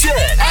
shit.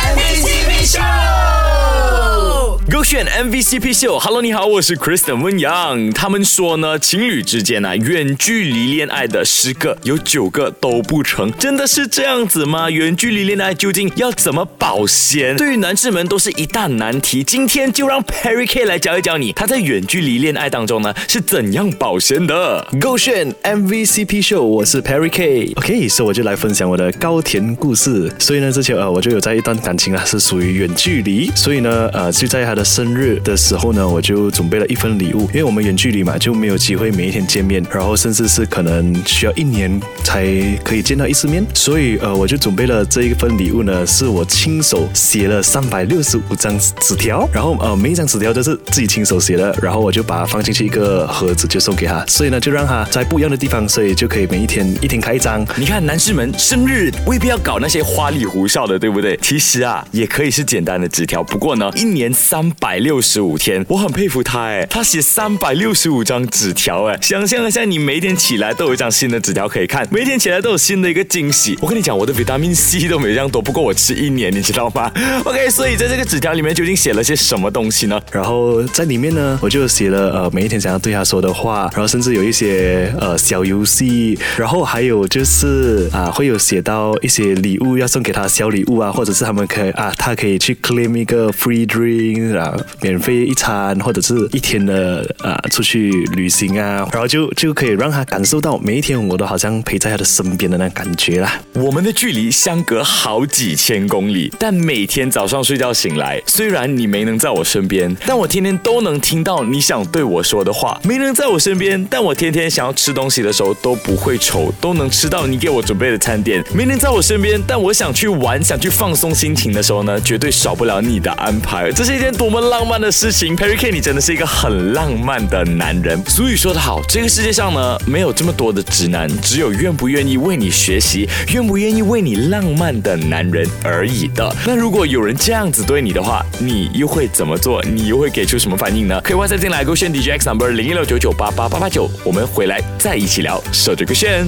选 MVCP 秀，Hello，你好，我是 Kristen 温阳。他们说呢，情侣之间啊，远距离恋爱的十个有九个都不成，真的是这样子吗？远距离恋爱究竟要怎么保鲜？对于男士们都是一大难题。今天就让 Perry K 来教一教你，他在远距离恋爱当中呢是怎样保鲜的。Go 选 MVCP 秀，我是 Perry K。OK，所以我就来分享我的高甜故事。所以呢，之前呃，我就有在一段感情啊，是属于远距离，所以呢，呃，就在他的生日的时候呢，我就准备了一份礼物，因为我们远距离嘛，就没有机会每一天见面，然后甚至是可能需要一年才可以见到一次面，所以呃，我就准备了这一份礼物呢，是我亲手写了三百六十五张纸条，然后呃，每一张纸条都是自己亲手写的，然后我就把它放进去一个盒子，就送给他，所以呢，就让他在不一样的地方，所以就可以每一天一天开一张。你看，男士们生日未必要搞那些花里胡哨的，对不对？其实啊，也可以是简单的纸条。不过呢，一年三百百六十五天，我很佩服他哎，他写三百六十五张纸条哎，想象一下，你每天起来都有一张新的纸条可以看，每天起来都有新的一个惊喜。我跟你讲，我的维他命 C 都没这样多，不过我吃一年，你知道吗？OK，所以在这个纸条里面究竟写了些什么东西呢？然后在里面呢，我就写了呃每一天想要对他说的话，然后甚至有一些呃小游戏，然后还有就是啊会有写到一些礼物要送给他小礼物啊，或者是他们可以啊他可以去 claim 一个 free drink 啊免费一餐或者是一天的啊出去旅行啊，然后就就可以让他感受到每一天我都好像陪在他的身边的那感觉啦。我们的距离相隔好几千公里，但每天早上睡觉醒来，虽然你没能在我身边，但我天天都能听到你想对我说的话。没能在我身边，但我天天想要吃东西的时候都不会愁，都能吃到你给我准备的餐点。没能在我身边，但我想去玩、想去放松心情的时候呢，绝对少不了你的安排。这是一件多么浪漫的事情，Perry K，你真的是一个很浪漫的男人。俗语说得好，这个世界上呢，没有这么多的直男，只有愿不愿意为你学习、愿不愿意为你浪漫的男人而已的。那如果有人这样子对你的话，你又会怎么做？你又会给出什么反应呢？可以 WhatsApp 进来勾选 DJ X number 零一六九九八八八八九，我们回来再一起聊，守着个炫。